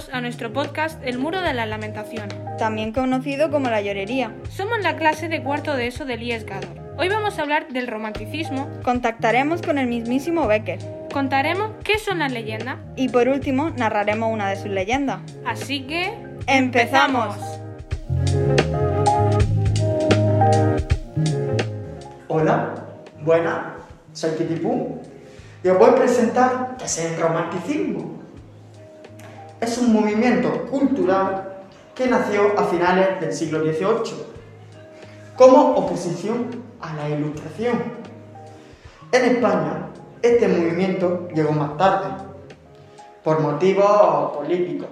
bienvenidos a nuestro podcast El Muro de las Lamentaciones. también conocido como la llorería. Somos la clase de cuarto de ESO del IES Gador. Hoy vamos a hablar del romanticismo, Contactaremos con el mismísimo Becker contaremos qué son las leyendas, y por último narraremos una de sus leyendas. así que... ¡Empezamos! Hola, buenas, soy Kitipú y os voy a presentar qué es el romanticismo. Es un movimiento cultural que nació a finales del siglo XVIII como oposición a la ilustración. En España, este movimiento llegó más tarde, por motivos políticos.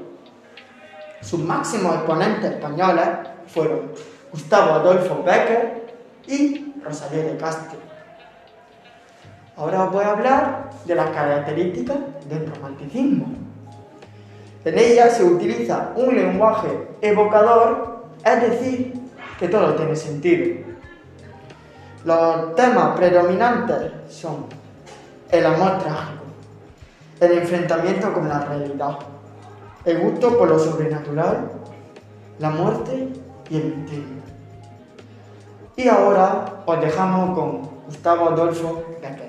Sus máximos exponentes españoles fueron Gustavo Adolfo Becker y Rosalía de Castro. Ahora os voy a hablar de las características del romanticismo. En ella se utiliza un lenguaje evocador, es decir, que todo tiene sentido. Los temas predominantes son el amor trágico, el enfrentamiento con la realidad, el gusto por lo sobrenatural, la muerte y el misterio. Y ahora os dejamos con Gustavo Adolfo Becker.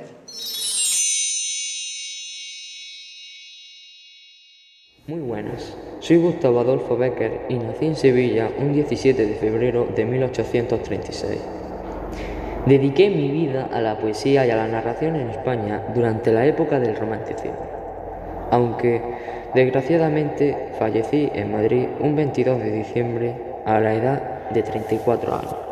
Buenas, soy Gustavo Adolfo Becker y nací en Sevilla un 17 de febrero de 1836. Dediqué mi vida a la poesía y a la narración en España durante la época del romanticismo, aunque desgraciadamente fallecí en Madrid un 22 de diciembre a la edad de 34 años.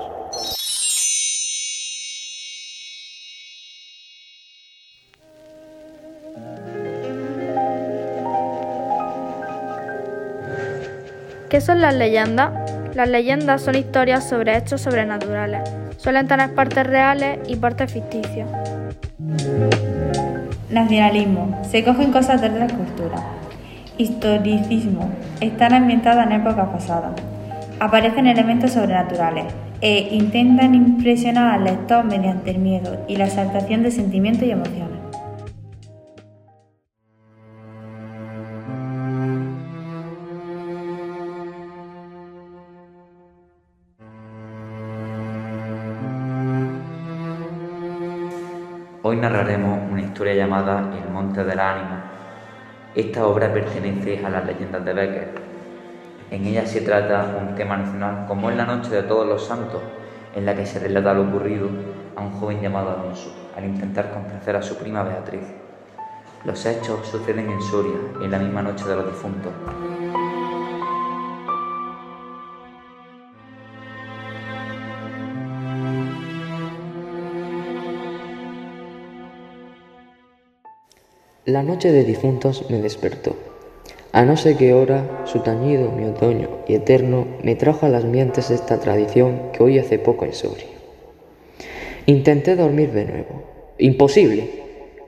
¿Qué son las leyendas? Las leyendas son historias sobre hechos sobrenaturales. Suelen tener partes reales y partes ficticias. Nacionalismo. Se cogen cosas de otras culturas. Historicismo. Están ambientadas en épocas pasadas. Aparecen elementos sobrenaturales e intentan impresionar al lector mediante el miedo y la exaltación de sentimientos y emociones. Hoy narraremos una historia llamada El Monte del Ánima. Esta obra pertenece a las leyendas de Becker. En ella se trata un tema nacional como es la Noche de Todos los Santos, en la que se relata lo ocurrido a un joven llamado Alonso al intentar complacer a su prima Beatriz. Los hechos suceden en Soria, en la misma noche de los difuntos. La noche de difuntos me despertó. A no sé qué hora, su tañido, mi otoño y eterno, me trajo a las mientes esta tradición que hoy hace poco en Soria. Intenté dormir de nuevo. Imposible.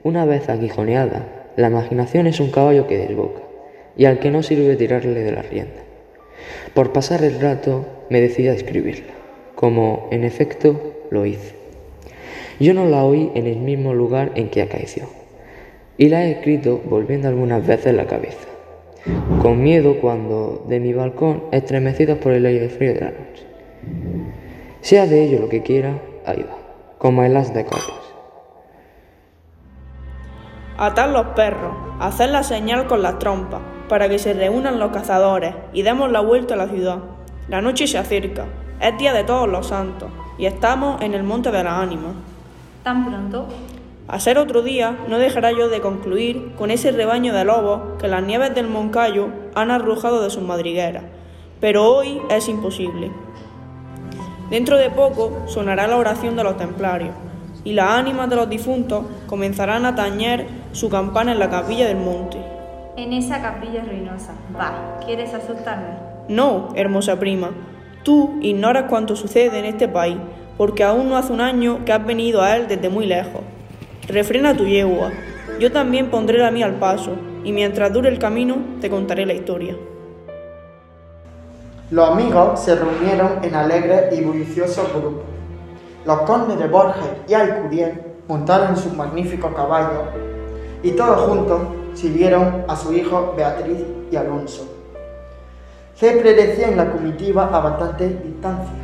Una vez aguijoneada, la imaginación es un caballo que desboca, y al que no sirve tirarle de la rienda. Por pasar el rato, me decidí a escribirla, como, en efecto, lo hice. Yo no la oí en el mismo lugar en que acaeció y la he escrito volviendo algunas veces la cabeza, con miedo cuando de mi balcón estremecidos por el aire frío de la noche. Sea de ello lo que quiera, ahí va, como el as de copas. Atar los perros, hacer la señal con las trompas, para que se reúnan los cazadores y demos la vuelta a la ciudad. La noche se acerca, es día de todos los santos, y estamos en el monte de las ánimas. ¿Tan pronto? A ser otro día, no dejará yo de concluir con ese rebaño de lobos que las nieves del Moncayo han arrojado de sus madrigueras, pero hoy es imposible. Dentro de poco sonará la oración de los templarios, y las ánimas de los difuntos comenzarán a tañer su campana en la capilla del monte. En esa capilla ruinosa. Va, ¿quieres asustarme? No, hermosa prima, tú ignoras cuanto sucede en este país, porque aún no hace un año que has venido a él desde muy lejos. Refrena tu yegua, yo también pondré la mía al paso, y mientras dure el camino te contaré la historia. Los amigos se reunieron en alegres y bulliciosos grupos. Los condes de Borges y Alcudiel montaron sus magníficos caballos y todos juntos siguieron a su hijo Beatriz y Alonso. Se predecía en la comitiva a bastante distancia.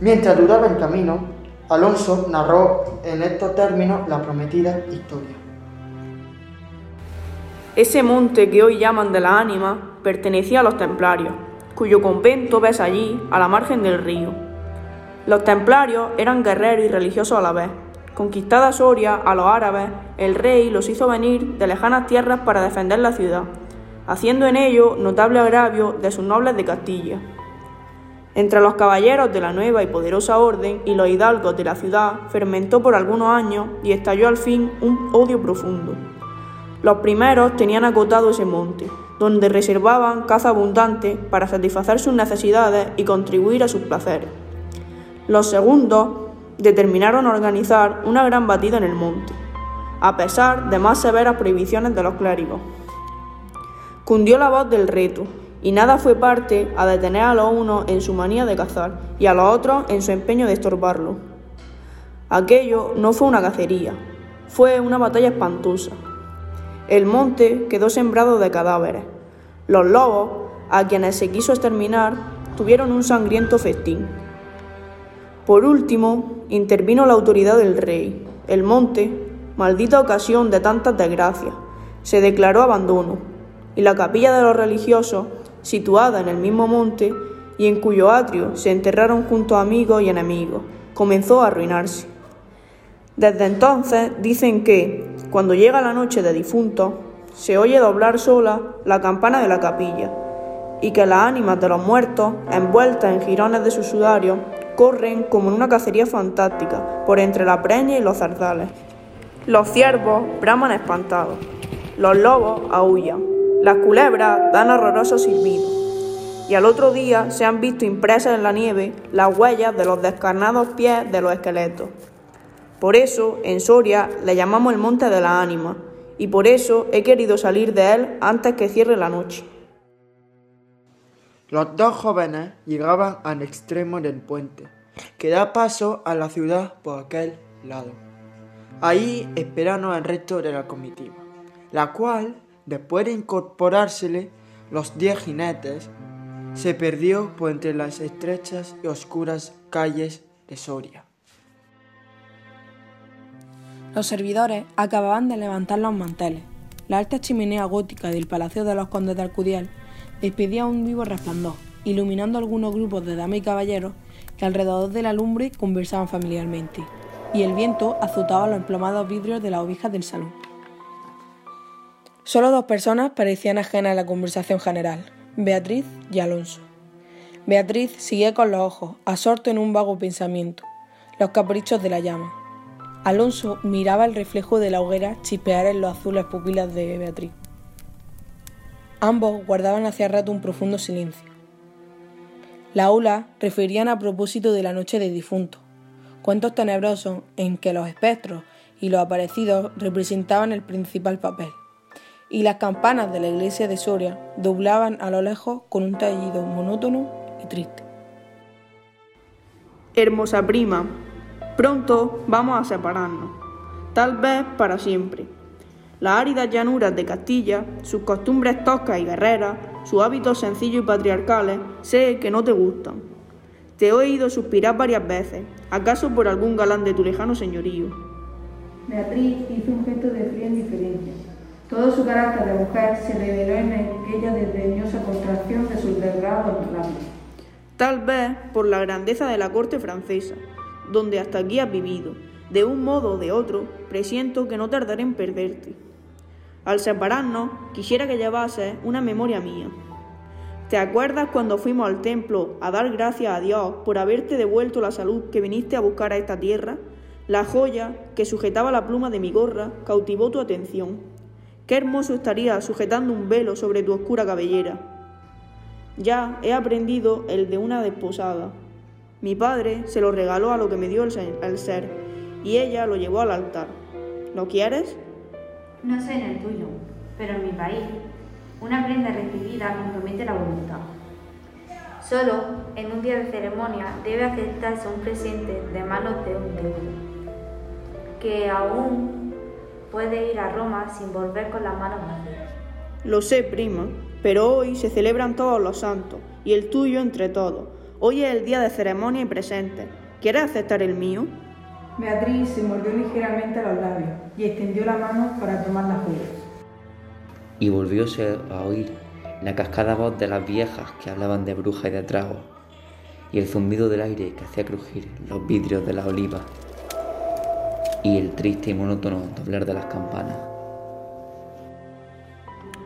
Mientras duraba el camino, Alonso narró en estos términos la prometida historia. Ese monte que hoy llaman de la ánima pertenecía a los templarios, cuyo convento ves allí, a la margen del río. Los templarios eran guerreros y religiosos a la vez. Conquistada Soria a los árabes, el rey los hizo venir de lejanas tierras para defender la ciudad, haciendo en ello notable agravio de sus nobles de Castilla. Entre los caballeros de la nueva y poderosa orden y los hidalgos de la ciudad fermentó por algunos años y estalló al fin un odio profundo. Los primeros tenían acotado ese monte, donde reservaban caza abundante para satisfacer sus necesidades y contribuir a sus placeres. Los segundos determinaron organizar una gran batida en el monte, a pesar de más severas prohibiciones de los clérigos. Cundió la voz del reto, y nada fue parte a detener a los unos en su manía de cazar y a los otros en su empeño de estorbarlo. Aquello no fue una cacería, fue una batalla espantosa. El monte quedó sembrado de cadáveres. Los lobos, a quienes se quiso exterminar, tuvieron un sangriento festín. Por último, intervino la autoridad del rey. El monte, maldita ocasión de tantas desgracias, se declaró abandono, y la capilla de los religiosos, situada en el mismo monte y en cuyo atrio se enterraron juntos amigos y enemigos, comenzó a arruinarse. Desde entonces dicen que, cuando llega la noche de difuntos, se oye doblar sola la campana de la capilla, y que las ánimas de los muertos, envueltas en jirones de sus sudarios, corren como en una cacería fantástica por entre la preña y los zarzales. Los ciervos braman espantados, los lobos aullan, las culebras dan horrorosos silbidos, y al otro día se han visto impresas en la nieve las huellas de los descarnados pies de los esqueletos. Por eso, en Soria le llamamos el Monte de la Ánima, y por eso he querido salir de él antes que cierre la noche. Los dos jóvenes llegaban al extremo del puente, que da paso a la ciudad por aquel lado. Ahí esperaron el resto de la comitiva, la cual, después de incorporársele los diez jinetes, se perdió por entre las estrechas y oscuras calles de Soria. Los servidores acababan de levantar los manteles. La alta chimenea gótica del Palacio de los Condes de Alcudiel despedía un vivo resplandor, iluminando algunos grupos de damas y caballeros que alrededor de la lumbre conversaban familiarmente, y el viento azotaba los emplomados vidrios de las ovijas del salón. Solo dos personas parecían ajenas a la conversación general, Beatriz y Alonso. Beatriz seguía con los ojos, absorto en un vago pensamiento, los caprichos de la llama. Alonso miraba el reflejo de la hoguera chispear en los azules pupilas de Beatriz. Ambos guardaban hacia rato un profundo silencio. La ola referían a propósito de la noche de difuntos, cuentos tenebrosos en que los espectros y los aparecidos representaban el principal papel, y las campanas de la iglesia de Soria doblaban a lo lejos con un tallido monótono y triste. Hermosa prima, Pronto vamos a separarnos, tal vez para siempre. Las áridas llanuras de Castilla, sus costumbres toscas y guerreras, sus hábitos sencillos y patriarcales, sé que no te gustan. Te he oído suspirar varias veces, acaso por algún galán de tu lejano señorío. Beatriz hizo un gesto de fría indiferencia. Todo su carácter de mujer se reveló en aquella desdeñosa contracción de sus delgados labios. Tal vez por la grandeza de la corte francesa, donde hasta aquí has vivido. De un modo o de otro, presiento que no tardaré en perderte. Al separarnos, quisiera que llevases una memoria mía. ¿Te acuerdas cuando fuimos al templo a dar gracias a Dios por haberte devuelto la salud que viniste a buscar a esta tierra? La joya que sujetaba la pluma de mi gorra cautivó tu atención. Qué hermoso estaría sujetando un velo sobre tu oscura cabellera. Ya he aprendido el de una desposada, mi padre se lo regaló a lo que me dio el ser, y ella lo llevó al altar. ¿Lo quieres? No sé en el tuyo, pero en mi país, una prenda recibida compromete la voluntad. Solo en un día de ceremonia debe aceptarse un presente de manos de un deudo, que aún puede ir a Roma sin volver con las manos vacías. Lo sé, prima, pero hoy se celebran todos los santos y el tuyo entre todos. Hoy es el día de ceremonia y presente. ¿Quieres aceptar el mío? Beatriz se mordió ligeramente los labios y extendió la mano para tomar las uvas. Y volvióse a oír la cascada voz de las viejas que hablaban de bruja y de trago, y el zumbido del aire que hacía crujir los vidrios de las olivas, y el triste y monótono doblar de las campanas.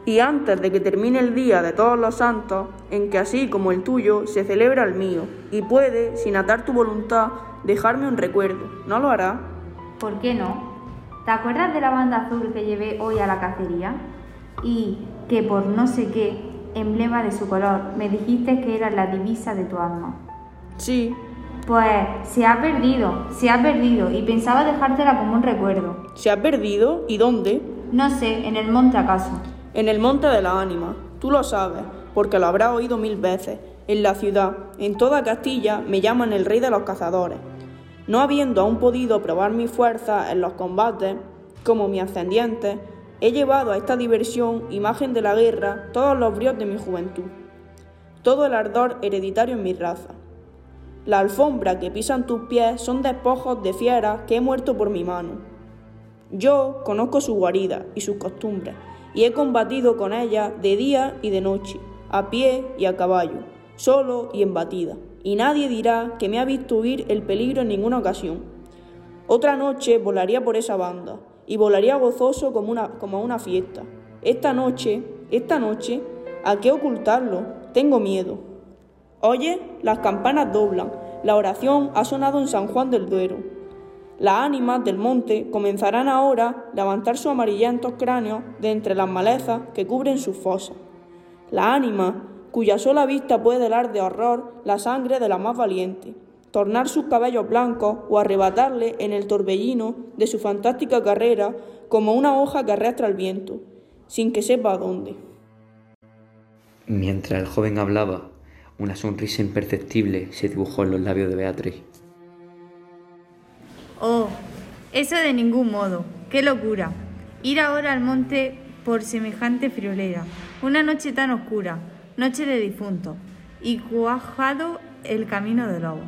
Y antes de que termine el día de todos los santos, en que así como el tuyo se celebra el mío, y puede, sin atar tu voluntad, dejarme un recuerdo, ¿no lo hará? ¿Por qué no? ¿Te acuerdas de la banda azul que llevé hoy a la cacería? Y que por no sé qué, emblema de su color, me dijiste que era la divisa de tu alma. Sí. Pues se ha perdido, se ha perdido y pensaba dejártela como un recuerdo. ¿Se ha perdido? ¿Y dónde? No sé, en el monte acaso. En el monte de la ánima. Tú lo sabes, porque lo habrás oído mil veces. En la ciudad, en toda Castilla, me llaman el rey de los cazadores. No habiendo aún podido probar mi fuerza en los combates, como mi ascendiente, he llevado a esta diversión, imagen de la guerra, todos los bríos de mi juventud, todo el ardor hereditario en mi raza. La alfombra que pisan tus pies son despojos de fieras que he muerto por mi mano. Yo conozco su guarida y sus costumbres, y he combatido con ellas de día y de noche, a pie y a caballo, solo y en batida, y nadie dirá que me ha visto huir el peligro en ninguna ocasión. Otra noche volaría por esa banda, y volaría gozoso como una, como una fiesta. Esta noche, esta noche, ¿a qué ocultarlo? Tengo miedo. Oye, las campanas doblan, la oración ha sonado en San Juan del Duero. Las ánimas del monte comenzarán ahora a levantar sus amarillentos cráneos de entre las malezas que cubren sus fosas. Las ánimas, cuya sola vista puede helar de horror la sangre de la más valiente, tornar sus cabellos blancos o arrebatarle en el torbellino de su fantástica carrera como una hoja que arrastra el viento, sin que sepa a dónde. Mientras el joven hablaba, una sonrisa imperceptible se dibujó en los labios de Beatriz. Oh, eso de ningún modo. ¡Qué locura! Ir ahora al monte por semejante friolera. Una noche tan oscura, noche de difunto, y cuajado el camino del lobo.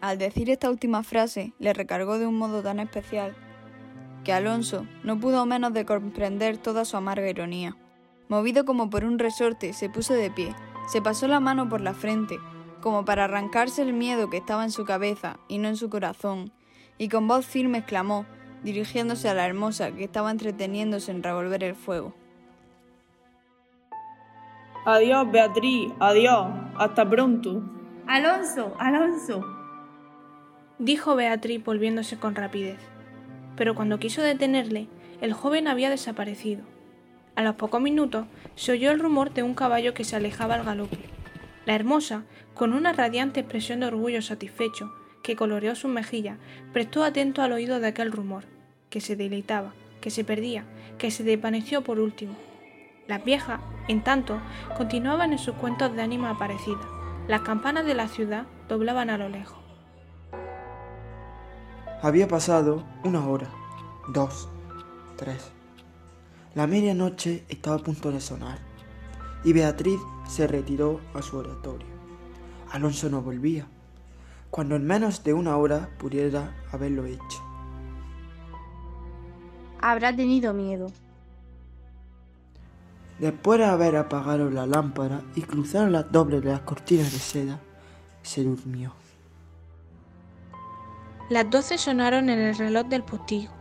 Al decir esta última frase, le recargó de un modo tan especial que Alonso no pudo menos de comprender toda su amarga ironía. Movido como por un resorte, se puso de pie, se pasó la mano por la frente, como para arrancarse el miedo que estaba en su cabeza y no en su corazón, y con voz firme exclamó, dirigiéndose a la hermosa que estaba entreteniéndose en revolver el fuego. Adiós, Beatriz, adiós, hasta pronto. Alonso, Alonso, dijo Beatriz volviéndose con rapidez. Pero cuando quiso detenerle, el joven había desaparecido. A los pocos minutos se oyó el rumor de un caballo que se alejaba al galope. La hermosa, con una radiante expresión de orgullo satisfecho que coloreó sus mejillas, prestó atento al oído de aquel rumor, que se deleitaba, que se perdía, que se desvaneció por último. Las viejas, en tanto, continuaban en sus cuentos de ánima aparecida. Las campanas de la ciudad doblaban a lo lejos. Había pasado una hora, dos, tres. La medianoche estaba a punto de sonar y Beatriz se retiró a su oratorio. Alonso no volvía, cuando en menos de una hora pudiera haberlo hecho. Habrá tenido miedo. Después de haber apagado la lámpara y cruzado las dobles de las cortinas de seda, se durmió. Las doce sonaron en el reloj del postigo.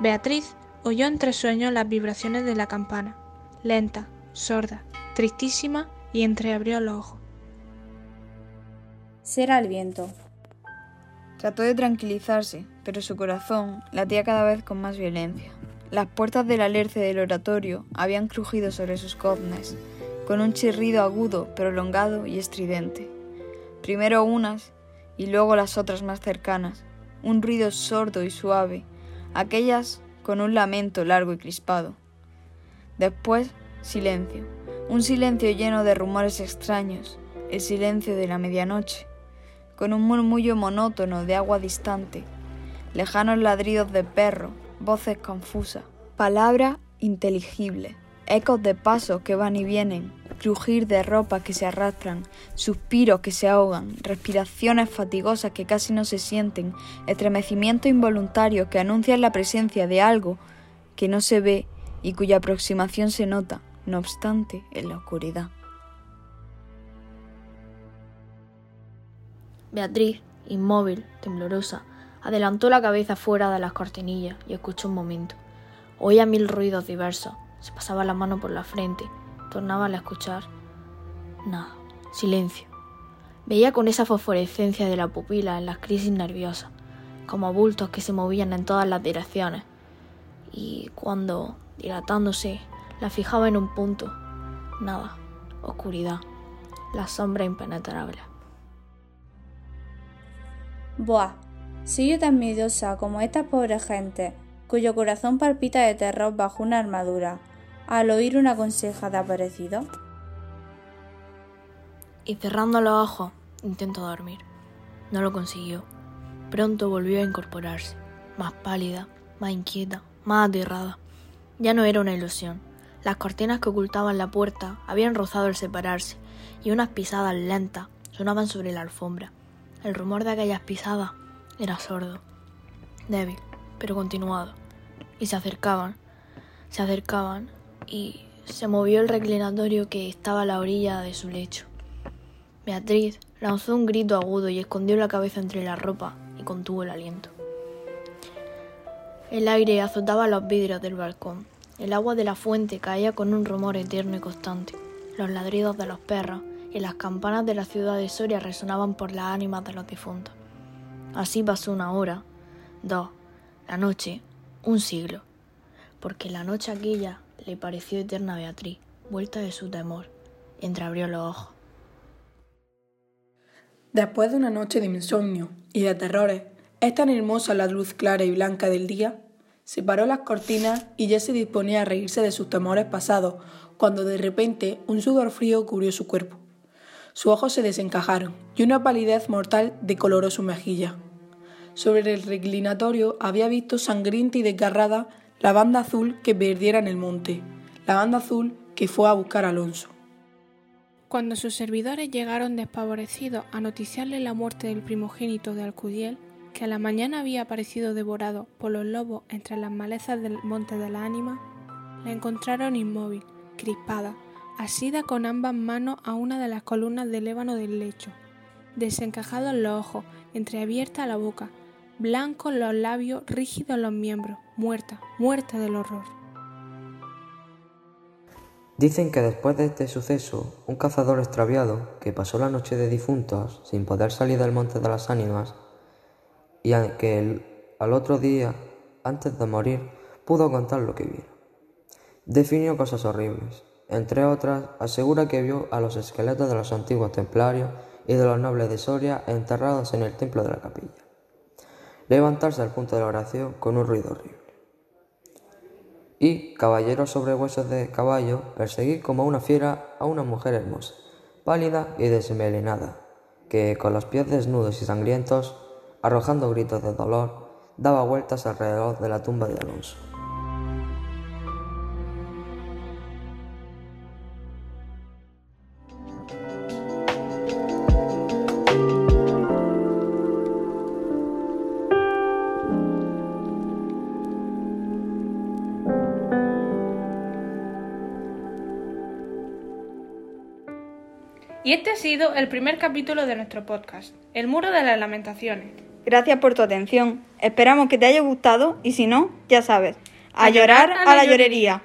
Beatriz oyó entre sueños las vibraciones de la campana, lenta, sorda, tristísima, y entreabrió los ojos. Será el viento. Trató de tranquilizarse, pero su corazón latía cada vez con más violencia. Las puertas del alerce del oratorio habían crujido sobre sus coznes, con un chirrido agudo, prolongado y estridente. Primero unas y luego las otras más cercanas, un ruido sordo y suave, aquellas con un lamento largo y crispado. Después, silencio, un silencio lleno de rumores extraños, el silencio de la medianoche, con un murmullo monótono de agua distante, lejanos ladridos de perro, voces confusas, palabras inteligibles, ecos de pasos que van y vienen, crujir de ropa que se arrastran, suspiros que se ahogan, respiraciones fatigosas que casi no se sienten, estremecimientos involuntarios que anuncian la presencia de algo que no se ve y cuya aproximación se nota, no obstante, en la oscuridad. Beatriz, inmóvil, temblorosa, adelantó la cabeza fuera de las cortinillas y escuchó un momento. Oía mil ruidos diversos, se pasaba la mano por la frente, tornaba a escuchar. Nada, silencio. Veía con esa fosforescencia de la pupila en las crisis nerviosas, como bultos que se movían en todas las direcciones. Y cuando, dilatándose, la fijaba en un punto, nada, oscuridad, la sombra impenetrable. Buah, soy yo tan miedosa como esta pobre gente, cuyo corazón palpita de terror bajo una armadura, al oír una conseja de aparecido. Y cerrando los ojos, intentó dormir. No lo consiguió. Pronto volvió a incorporarse, más pálida, más inquieta, más aterrada. Ya no era una ilusión. Las cortinas que ocultaban la puerta habían rozado al separarse, y unas pisadas lentas sonaban sobre la alfombra. El rumor de aquellas pisadas era sordo, débil, pero continuado. Y se acercaban, se acercaban, y se movió el reclinatorio que estaba a la orilla de su lecho. Beatriz lanzó un grito agudo y escondió la cabeza entre la ropa y contuvo el aliento. El aire azotaba los vidrios del balcón. El agua de la fuente caía con un rumor eterno y constante. Los ladridos de los perros y las campanas de la ciudad de Soria resonaban por las ánimas de los difuntos. Así pasó una hora, dos, la noche, un siglo, porque la noche aquella le pareció eterna Beatriz, vuelta de su temor, entreabrió los ojos. Después de una noche de insomnio y de terrores, es tan hermosa la luz clara y blanca del día. Separó las cortinas y ya se disponía a reírse de sus temores pasados, cuando de repente un sudor frío cubrió su cuerpo. Sus ojos se desencajaron y una palidez mortal decoloró su mejilla. Sobre el reclinatorio había visto sangrienta y desgarrada la banda azul que perdiera en el monte, la banda azul que fue a buscar a Alonso. Cuando sus servidores llegaron despavorecidos a noticiarle la muerte del primogénito de Alcudiel, que a la mañana había aparecido devorado por los lobos entre las malezas del monte de la ánima, la encontraron inmóvil, crispada, asida con ambas manos a una de las columnas del ébano del lecho, desencajados los ojos, entreabierta la boca, blancos los labios, rígidos los miembros, muerta, muerta del horror. Dicen que después de este suceso, un cazador extraviado que pasó la noche de difuntos sin poder salir del monte de las ánimas, y que al otro día, antes de morir, pudo contar lo que vio. Definió cosas horribles, entre otras, asegura que vio a los esqueletos de los antiguos templarios y de los nobles de Soria enterrados en el templo de la capilla. Levantarse al punto de la oración con un ruido horrible. Y, caballeros sobre huesos de caballo, perseguir como una fiera a una mujer hermosa, pálida y desmelenada, que, con los pies desnudos y sangrientos, arrojando gritos de dolor, daba vueltas alrededor de la tumba de Alonso. Sido el primer capítulo de nuestro podcast, El Muro de las Lamentaciones. Gracias por tu atención. Esperamos que te haya gustado y si no, ya sabes, a, llorar a la llorería.